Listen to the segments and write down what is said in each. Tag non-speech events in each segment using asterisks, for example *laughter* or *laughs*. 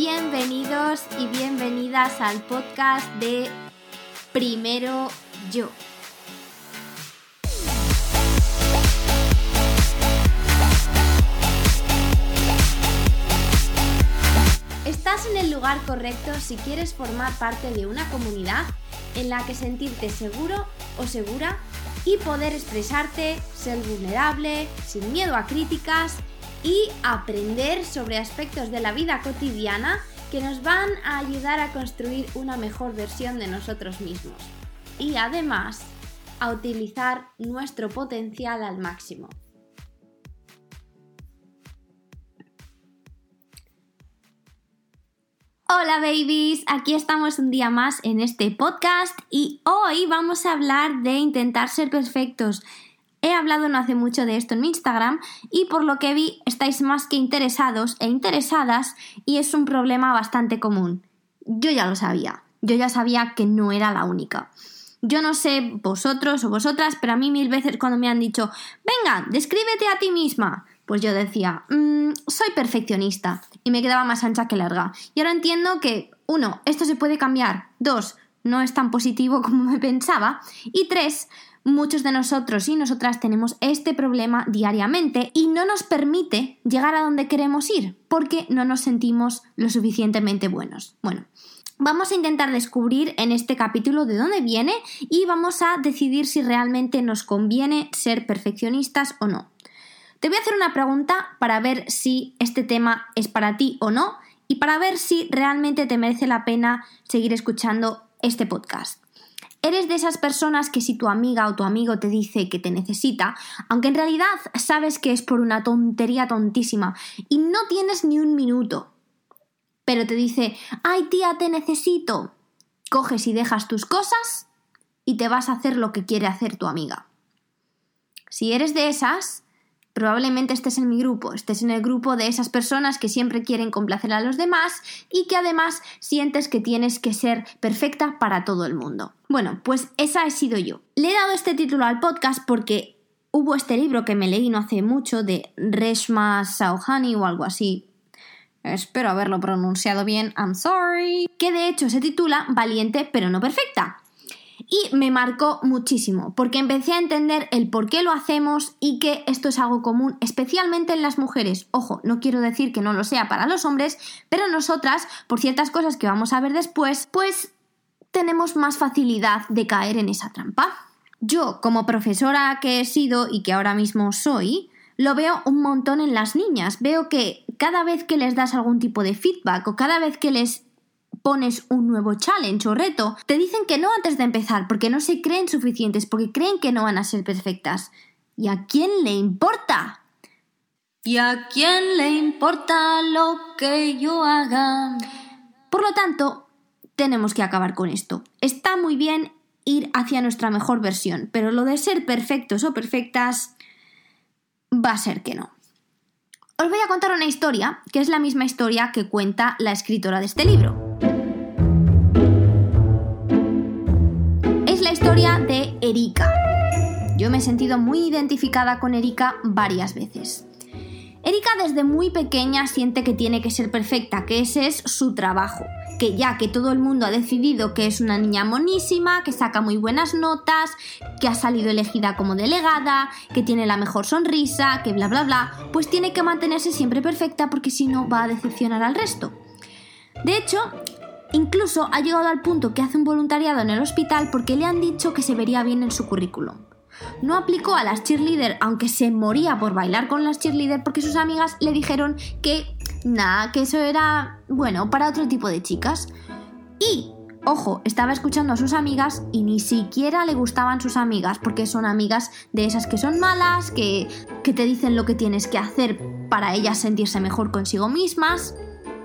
Bienvenidos y bienvenidas al podcast de Primero Yo. Estás en el lugar correcto si quieres formar parte de una comunidad en la que sentirte seguro o segura y poder expresarte, ser vulnerable, sin miedo a críticas y aprender sobre aspectos de la vida cotidiana que nos van a ayudar a construir una mejor versión de nosotros mismos. Y además, a utilizar nuestro potencial al máximo. Hola babies, aquí estamos un día más en este podcast y hoy vamos a hablar de intentar ser perfectos. He hablado no hace mucho de esto en mi Instagram y por lo que vi estáis más que interesados e interesadas y es un problema bastante común. Yo ya lo sabía, yo ya sabía que no era la única. Yo no sé vosotros o vosotras, pero a mí mil veces cuando me han dicho, venga, descríbete a ti misma, pues yo decía, mm, soy perfeccionista y me quedaba más ancha que larga. Y ahora entiendo que, uno, esto se puede cambiar, dos, no es tan positivo *laughs* como me pensaba, y tres, muchos de nosotros y nosotras tenemos este problema diariamente y no nos permite llegar a donde queremos ir porque no nos sentimos lo suficientemente buenos. Bueno, Vamos a intentar descubrir en este capítulo de dónde viene y vamos a decidir si realmente nos conviene ser perfeccionistas o no. Te voy a hacer una pregunta para ver si este tema es para ti o no y para ver si realmente te merece la pena seguir escuchando este podcast. Eres de esas personas que si tu amiga o tu amigo te dice que te necesita, aunque en realidad sabes que es por una tontería tontísima y no tienes ni un minuto, pero te dice, ay tía, te necesito, coges y dejas tus cosas y te vas a hacer lo que quiere hacer tu amiga. Si eres de esas, probablemente estés en mi grupo, estés en el grupo de esas personas que siempre quieren complacer a los demás y que además sientes que tienes que ser perfecta para todo el mundo. Bueno, pues esa he sido yo. Le he dado este título al podcast porque hubo este libro que me leí no hace mucho de Reshma Sauhani o algo así. Espero haberlo pronunciado bien, I'm sorry. Que de hecho se titula Valiente pero no perfecta y me marcó muchísimo porque empecé a entender el por qué lo hacemos y que esto es algo común, especialmente en las mujeres. Ojo, no quiero decir que no lo sea para los hombres, pero nosotras, por ciertas cosas que vamos a ver después, pues tenemos más facilidad de caer en esa trampa. Yo, como profesora que he sido y que ahora mismo soy, lo veo un montón en las niñas. Veo que cada vez que les das algún tipo de feedback o cada vez que les pones un nuevo challenge o reto, te dicen que no antes de empezar porque no se creen suficientes, porque creen que no van a ser perfectas. ¿Y a quién le importa? ¿Y a quién le importa lo que yo haga? Por lo tanto, tenemos que acabar con esto. Está muy bien ir hacia nuestra mejor versión, pero lo de ser perfectos o perfectas va a ser que no. Os voy a contar una historia, que es la misma historia que cuenta la escritora de este libro. De Erika. Yo me he sentido muy identificada con Erika varias veces. Erika desde muy pequeña siente que tiene que ser perfecta, que ese es su trabajo, que ya que todo el mundo ha decidido que es una niña monísima, que saca muy buenas notas, que ha salido elegida como delegada, que tiene la mejor sonrisa, que bla bla bla, pues tiene que mantenerse siempre perfecta porque si no va a decepcionar al resto. De hecho, Incluso ha llegado al punto que hace un voluntariado en el hospital porque le han dicho que se vería bien en su currículum. No aplicó a las cheerleader aunque se moría por bailar con las cheerleader porque sus amigas le dijeron que nada, que eso era bueno para otro tipo de chicas. Y, ojo, estaba escuchando a sus amigas y ni siquiera le gustaban sus amigas porque son amigas de esas que son malas, que, que te dicen lo que tienes que hacer para ellas sentirse mejor consigo mismas.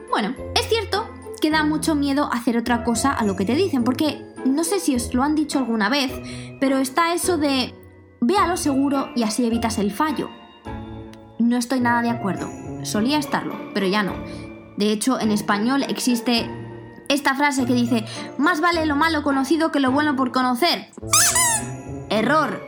Bueno, es cierto que da mucho miedo hacer otra cosa a lo que te dicen, porque no sé si os lo han dicho alguna vez, pero está eso de ve lo seguro y así evitas el fallo. No estoy nada de acuerdo. Solía estarlo, pero ya no. De hecho, en español existe esta frase que dice, más vale lo malo conocido que lo bueno por conocer. Error.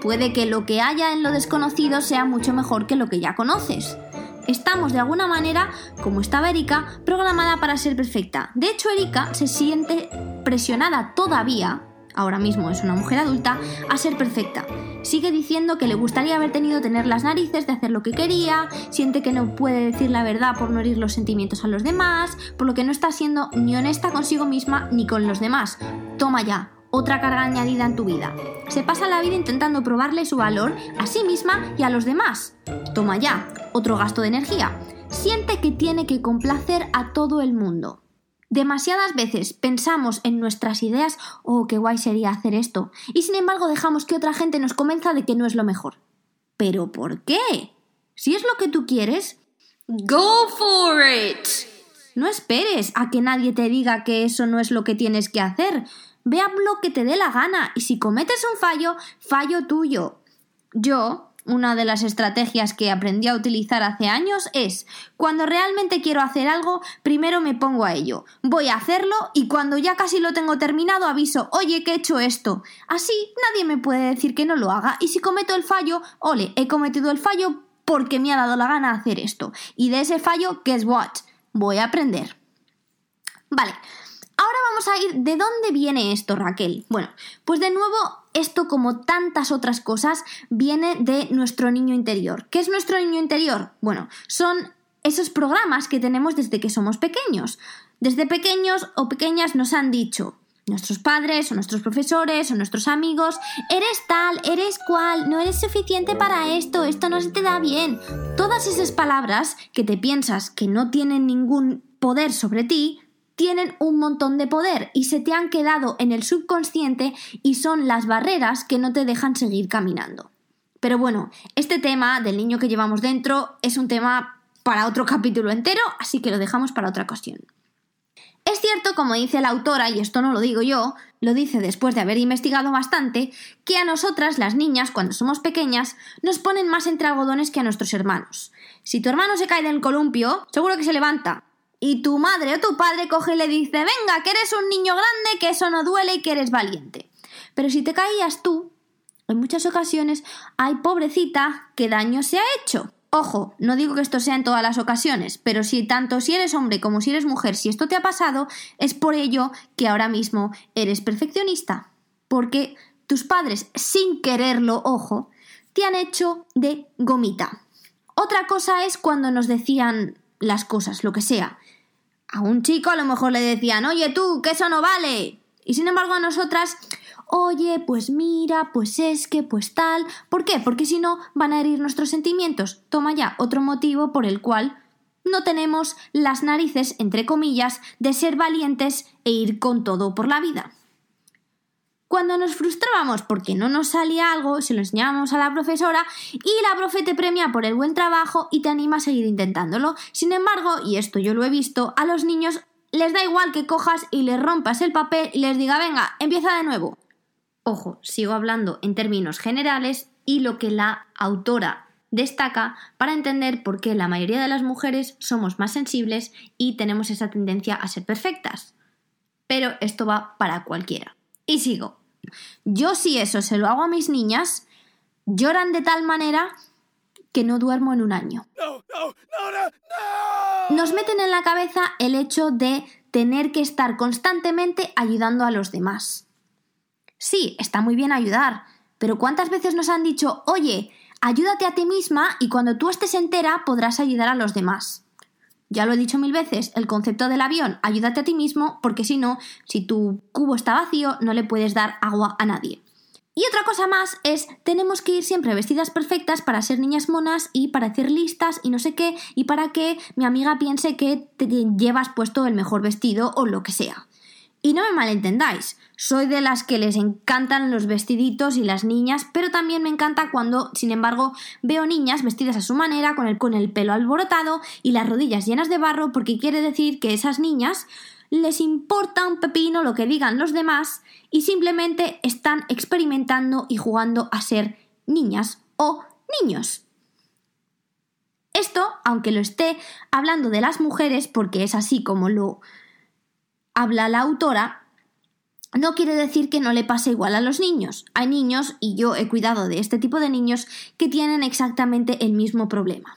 Puede que lo que haya en lo desconocido sea mucho mejor que lo que ya conoces. Estamos de alguna manera, como estaba Erika, programada para ser perfecta. De hecho, Erika se siente presionada todavía, ahora mismo es una mujer adulta, a ser perfecta. Sigue diciendo que le gustaría haber tenido tener las narices de hacer lo que quería, siente que no puede decir la verdad por no herir los sentimientos a los demás, por lo que no está siendo ni honesta consigo misma ni con los demás. Toma ya, otra carga añadida en tu vida. Se pasa la vida intentando probarle su valor a sí misma y a los demás. Toma ya, otro gasto de energía. Siente que tiene que complacer a todo el mundo. Demasiadas veces pensamos en nuestras ideas, oh, qué guay sería hacer esto, y sin embargo dejamos que otra gente nos convenza de que no es lo mejor. ¿Pero por qué? Si es lo que tú quieres, go for it. No esperes a que nadie te diga que eso no es lo que tienes que hacer. Ve a lo que te dé la gana y si cometes un fallo, fallo tuyo. Yo, una de las estrategias que aprendí a utilizar hace años es, cuando realmente quiero hacer algo, primero me pongo a ello, voy a hacerlo y cuando ya casi lo tengo terminado aviso, oye, que he hecho esto. Así nadie me puede decir que no lo haga y si cometo el fallo, ole, he cometido el fallo porque me ha dado la gana hacer esto. Y de ese fallo, guess what? Voy a aprender. Vale, Ahora vamos a ir de dónde viene esto, Raquel. Bueno, pues de nuevo, esto como tantas otras cosas viene de nuestro niño interior. ¿Qué es nuestro niño interior? Bueno, son esos programas que tenemos desde que somos pequeños. Desde pequeños o pequeñas nos han dicho, nuestros padres o nuestros profesores o nuestros amigos, eres tal, eres cual, no eres suficiente para esto, esto no se te da bien. Todas esas palabras que te piensas que no tienen ningún poder sobre ti, tienen un montón de poder y se te han quedado en el subconsciente y son las barreras que no te dejan seguir caminando. Pero bueno, este tema del niño que llevamos dentro es un tema para otro capítulo entero, así que lo dejamos para otra cuestión. Es cierto, como dice la autora, y esto no lo digo yo, lo dice después de haber investigado bastante, que a nosotras, las niñas, cuando somos pequeñas, nos ponen más entre algodones que a nuestros hermanos. Si tu hermano se cae del columpio, seguro que se levanta, y tu madre o tu padre coge y le dice, venga, que eres un niño grande, que eso no duele y que eres valiente. Pero si te caías tú, en muchas ocasiones, ay pobrecita, qué daño se ha hecho. Ojo, no digo que esto sea en todas las ocasiones, pero si tanto si eres hombre como si eres mujer, si esto te ha pasado, es por ello que ahora mismo eres perfeccionista. Porque tus padres, sin quererlo, ojo, te han hecho de gomita. Otra cosa es cuando nos decían las cosas, lo que sea. A un chico a lo mejor le decían, oye tú, que eso no vale. Y sin embargo a nosotras, oye, pues mira, pues es que, pues tal. ¿Por qué? Porque si no van a herir nuestros sentimientos. Toma ya otro motivo por el cual no tenemos las narices, entre comillas, de ser valientes e ir con todo por la vida. Cuando nos frustrábamos porque no nos salía algo, se lo enseñábamos a la profesora y la profe te premia por el buen trabajo y te anima a seguir intentándolo. Sin embargo, y esto yo lo he visto, a los niños les da igual que cojas y les rompas el papel y les diga, venga, empieza de nuevo. Ojo, sigo hablando en términos generales y lo que la autora destaca para entender por qué la mayoría de las mujeres somos más sensibles y tenemos esa tendencia a ser perfectas. Pero esto va para cualquiera. Y sigo. Yo si eso se lo hago a mis niñas, lloran de tal manera que no duermo en un año. Nos meten en la cabeza el hecho de tener que estar constantemente ayudando a los demás. Sí, está muy bien ayudar, pero ¿cuántas veces nos han dicho, oye, ayúdate a ti misma y cuando tú estés entera podrás ayudar a los demás? Ya lo he dicho mil veces, el concepto del avión, ayúdate a ti mismo, porque si no, si tu cubo está vacío, no le puedes dar agua a nadie. Y otra cosa más es, tenemos que ir siempre vestidas perfectas para ser niñas monas y parecer listas y no sé qué, y para que mi amiga piense que te llevas puesto el mejor vestido o lo que sea. Y no me malentendáis, soy de las que les encantan los vestiditos y las niñas, pero también me encanta cuando, sin embargo, veo niñas vestidas a su manera, con el, con el pelo alborotado y las rodillas llenas de barro, porque quiere decir que esas niñas les importa un pepino lo que digan los demás y simplemente están experimentando y jugando a ser niñas o niños. Esto, aunque lo esté hablando de las mujeres, porque es así como lo habla la autora, no quiere decir que no le pase igual a los niños. Hay niños, y yo he cuidado de este tipo de niños, que tienen exactamente el mismo problema.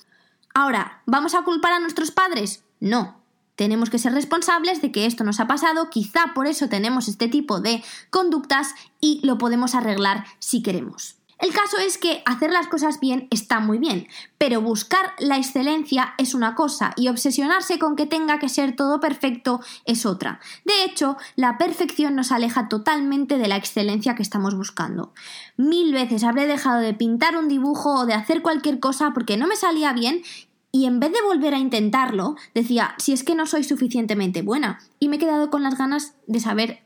Ahora, ¿vamos a culpar a nuestros padres? No. Tenemos que ser responsables de que esto nos ha pasado, quizá por eso tenemos este tipo de conductas y lo podemos arreglar si queremos. El caso es que hacer las cosas bien está muy bien, pero buscar la excelencia es una cosa y obsesionarse con que tenga que ser todo perfecto es otra. De hecho, la perfección nos aleja totalmente de la excelencia que estamos buscando. Mil veces habré dejado de pintar un dibujo o de hacer cualquier cosa porque no me salía bien y en vez de volver a intentarlo, decía, si es que no soy suficientemente buena, y me he quedado con las ganas de saber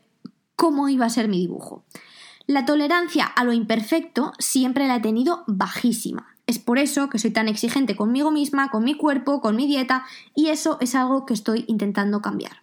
cómo iba a ser mi dibujo. La tolerancia a lo imperfecto siempre la he tenido bajísima. Es por eso que soy tan exigente conmigo misma, con mi cuerpo, con mi dieta, y eso es algo que estoy intentando cambiar.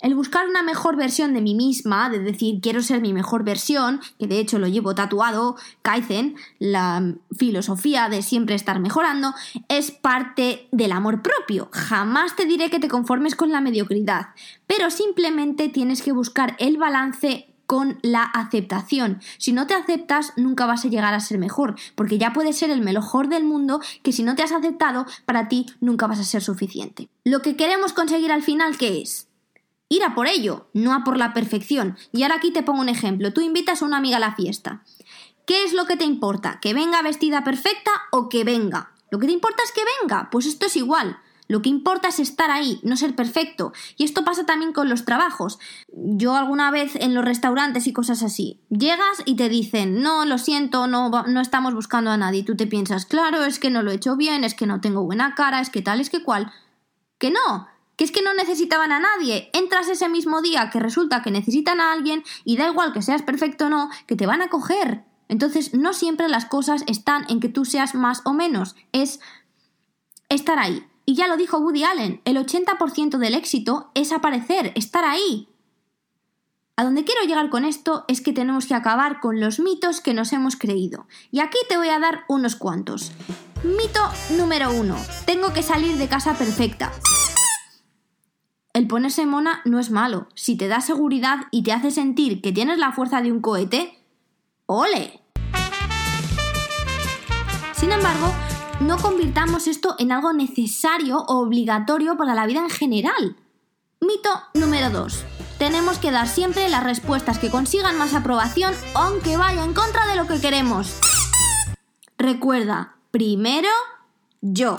El buscar una mejor versión de mí misma, de decir quiero ser mi mejor versión, que de hecho lo llevo tatuado, Kaizen, la filosofía de siempre estar mejorando, es parte del amor propio. Jamás te diré que te conformes con la mediocridad, pero simplemente tienes que buscar el balance con la aceptación. Si no te aceptas, nunca vas a llegar a ser mejor, porque ya puedes ser el mejor del mundo, que si no te has aceptado, para ti nunca vas a ser suficiente. Lo que queremos conseguir al final, ¿qué es? Ir a por ello, no a por la perfección. Y ahora aquí te pongo un ejemplo. Tú invitas a una amiga a la fiesta. ¿Qué es lo que te importa? ¿Que venga vestida perfecta o que venga? Lo que te importa es que venga. Pues esto es igual. Lo que importa es estar ahí, no ser perfecto. Y esto pasa también con los trabajos. Yo alguna vez en los restaurantes y cosas así, llegas y te dicen, no, lo siento, no, no estamos buscando a nadie. Y tú te piensas, claro, es que no lo he hecho bien, es que no tengo buena cara, es que tal, es que cual. Que no, que es que no necesitaban a nadie. Entras ese mismo día que resulta que necesitan a alguien y da igual que seas perfecto o no, que te van a coger. Entonces, no siempre las cosas están en que tú seas más o menos, es estar ahí. Y ya lo dijo Woody Allen, el 80% del éxito es aparecer, estar ahí. A donde quiero llegar con esto es que tenemos que acabar con los mitos que nos hemos creído. Y aquí te voy a dar unos cuantos. Mito número uno. Tengo que salir de casa perfecta. El ponerse mona no es malo. Si te da seguridad y te hace sentir que tienes la fuerza de un cohete, ¡ole! Sin embargo, no convirtamos esto en algo necesario o obligatorio para la vida en general. Mito número 2. Tenemos que dar siempre las respuestas que consigan más aprobación aunque vaya en contra de lo que queremos. Recuerda, primero yo.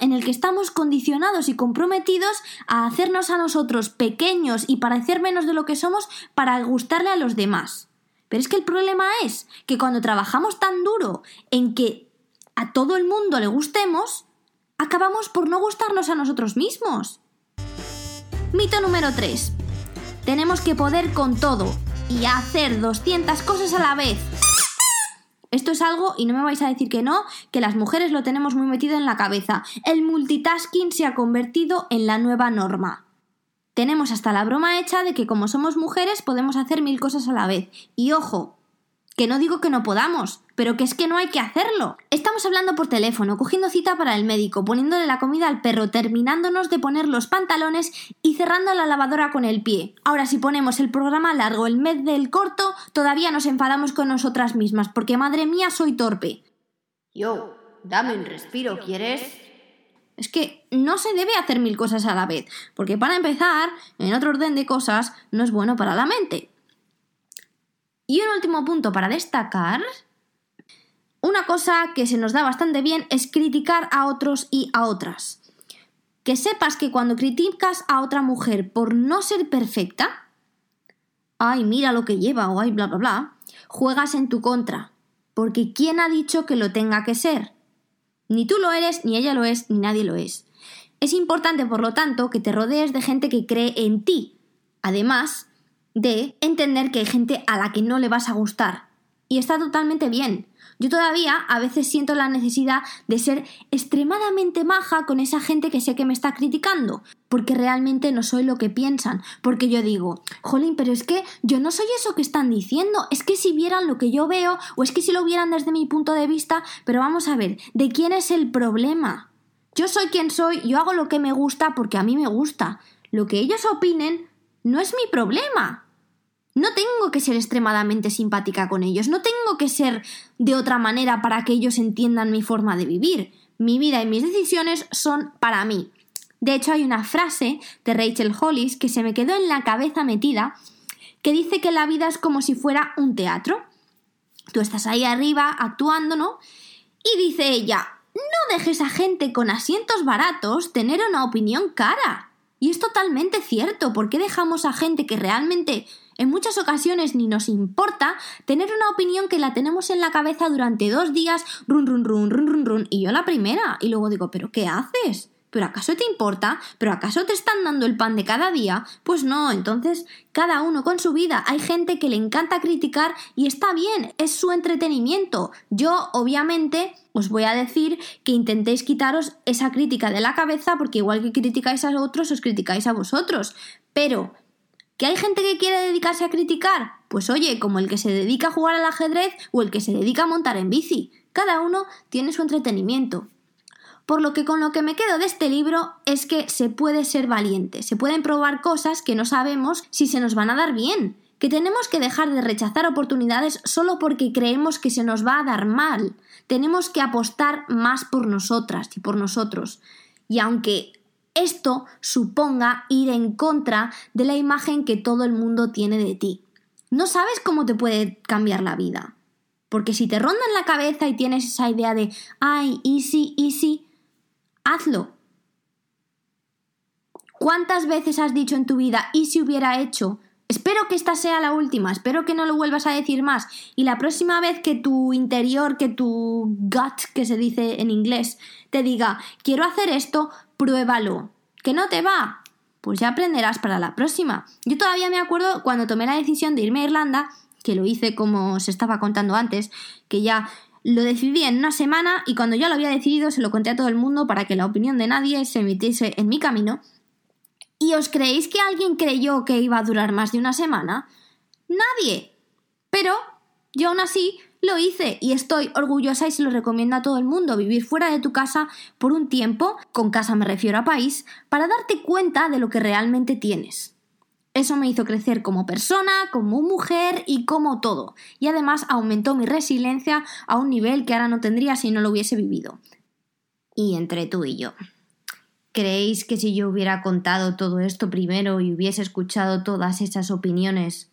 En el que estamos condicionados y comprometidos a hacernos a nosotros pequeños y parecer menos de lo que somos para gustarle a los demás. Pero es que el problema es que cuando trabajamos tan duro en que a todo el mundo le gustemos, acabamos por no gustarnos a nosotros mismos. Mito número 3. Tenemos que poder con todo y hacer 200 cosas a la vez. Esto es algo, y no me vais a decir que no, que las mujeres lo tenemos muy metido en la cabeza. El multitasking se ha convertido en la nueva norma. Tenemos hasta la broma hecha de que como somos mujeres podemos hacer mil cosas a la vez. Y ojo, que no digo que no podamos, pero que es que no hay que hacerlo. Estamos hablando por teléfono, cogiendo cita para el médico, poniéndole la comida al perro, terminándonos de poner los pantalones y cerrando la lavadora con el pie. Ahora si ponemos el programa largo, el mes del corto, todavía nos enfadamos con nosotras mismas, porque madre mía soy torpe. Yo, dame un respiro, ¿quieres? Es que no se debe hacer mil cosas a la vez, porque para empezar, en otro orden de cosas, no es bueno para la mente. Y un último punto para destacar. Una cosa que se nos da bastante bien es criticar a otros y a otras. Que sepas que cuando criticas a otra mujer por no ser perfecta, ay, mira lo que lleva o ay, bla, bla, bla, juegas en tu contra. Porque ¿quién ha dicho que lo tenga que ser? Ni tú lo eres, ni ella lo es, ni nadie lo es. Es importante, por lo tanto, que te rodees de gente que cree en ti. Además, de entender que hay gente a la que no le vas a gustar. Y está totalmente bien. Yo todavía a veces siento la necesidad de ser extremadamente maja con esa gente que sé que me está criticando, porque realmente no soy lo que piensan, porque yo digo, jolín, pero es que yo no soy eso que están diciendo, es que si vieran lo que yo veo, o es que si lo vieran desde mi punto de vista, pero vamos a ver, ¿de quién es el problema? Yo soy quien soy, yo hago lo que me gusta porque a mí me gusta. Lo que ellos opinen no es mi problema. No tengo que ser extremadamente simpática con ellos, no tengo que ser de otra manera para que ellos entiendan mi forma de vivir. Mi vida y mis decisiones son para mí. De hecho, hay una frase de Rachel Hollis que se me quedó en la cabeza metida que dice que la vida es como si fuera un teatro. Tú estás ahí arriba actuando, ¿no? Y dice ella, no dejes a gente con asientos baratos tener una opinión cara. Y es totalmente cierto, ¿por qué dejamos a gente que realmente en muchas ocasiones ni nos importa tener una opinión que la tenemos en la cabeza durante dos días, run, run, run, run, run, run, y yo la primera, y luego digo, ¿pero qué haces? ¿Pero acaso te importa? ¿Pero acaso te están dando el pan de cada día? Pues no, entonces cada uno con su vida. Hay gente que le encanta criticar y está bien, es su entretenimiento. Yo, obviamente, os voy a decir que intentéis quitaros esa crítica de la cabeza porque igual que criticáis a otros, os criticáis a vosotros. Pero, ¿que hay gente que quiere dedicarse a criticar? Pues oye, como el que se dedica a jugar al ajedrez o el que se dedica a montar en bici. Cada uno tiene su entretenimiento. Por lo que con lo que me quedo de este libro es que se puede ser valiente, se pueden probar cosas que no sabemos si se nos van a dar bien, que tenemos que dejar de rechazar oportunidades solo porque creemos que se nos va a dar mal. Tenemos que apostar más por nosotras y por nosotros. Y aunque esto suponga ir en contra de la imagen que todo el mundo tiene de ti. No sabes cómo te puede cambiar la vida. Porque si te ronda en la cabeza y tienes esa idea de, ay, easy, easy, hazlo. ¿Cuántas veces has dicho en tu vida, y si hubiera hecho? Espero que esta sea la última, espero que no lo vuelvas a decir más. Y la próxima vez que tu interior, que tu gut, que se dice en inglés, te diga, quiero hacer esto, pruébalo. ¿Que no te va? Pues ya aprenderás para la próxima. Yo todavía me acuerdo cuando tomé la decisión de irme a Irlanda, que lo hice como se estaba contando antes, que ya lo decidí en una semana y cuando ya lo había decidido se lo conté a todo el mundo para que la opinión de nadie se emitiese en mi camino. ¿Y os creéis que alguien creyó que iba a durar más de una semana? Nadie. Pero yo aún así lo hice y estoy orgullosa y se lo recomiendo a todo el mundo vivir fuera de tu casa por un tiempo, con casa me refiero a país, para darte cuenta de lo que realmente tienes. Eso me hizo crecer como persona, como mujer y como todo. Y además aumentó mi resiliencia a un nivel que ahora no tendría si no lo hubiese vivido. Y entre tú y yo. ¿Creéis que si yo hubiera contado todo esto primero y hubiese escuchado todas esas opiniones,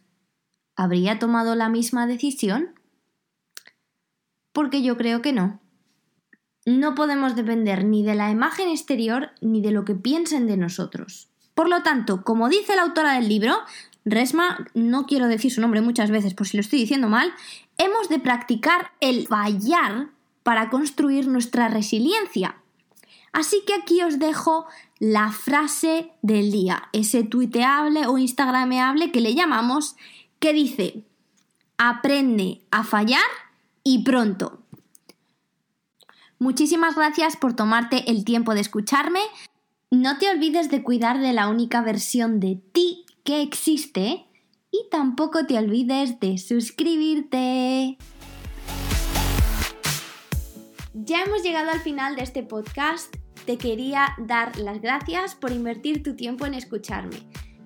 habría tomado la misma decisión? Porque yo creo que no. No podemos depender ni de la imagen exterior ni de lo que piensen de nosotros. Por lo tanto, como dice la autora del libro, Resma, no quiero decir su nombre muchas veces por si lo estoy diciendo mal, hemos de practicar el fallar para construir nuestra resiliencia. Así que aquí os dejo la frase del día, ese tuiteable o instagrameable que le llamamos, que dice, aprende a fallar y pronto. Muchísimas gracias por tomarte el tiempo de escucharme. No te olvides de cuidar de la única versión de ti que existe y tampoco te olvides de suscribirte. Ya hemos llegado al final de este podcast. Te quería dar las gracias por invertir tu tiempo en escucharme.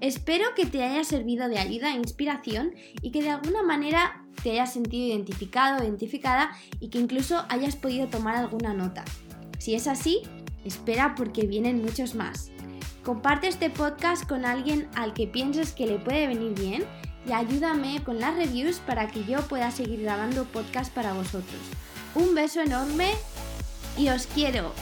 Espero que te haya servido de ayuda e inspiración y que de alguna manera te hayas sentido identificado identificada y que incluso hayas podido tomar alguna nota. Si es así, Espera porque vienen muchos más. Comparte este podcast con alguien al que pienses que le puede venir bien y ayúdame con las reviews para que yo pueda seguir grabando podcast para vosotros. Un beso enorme y os quiero.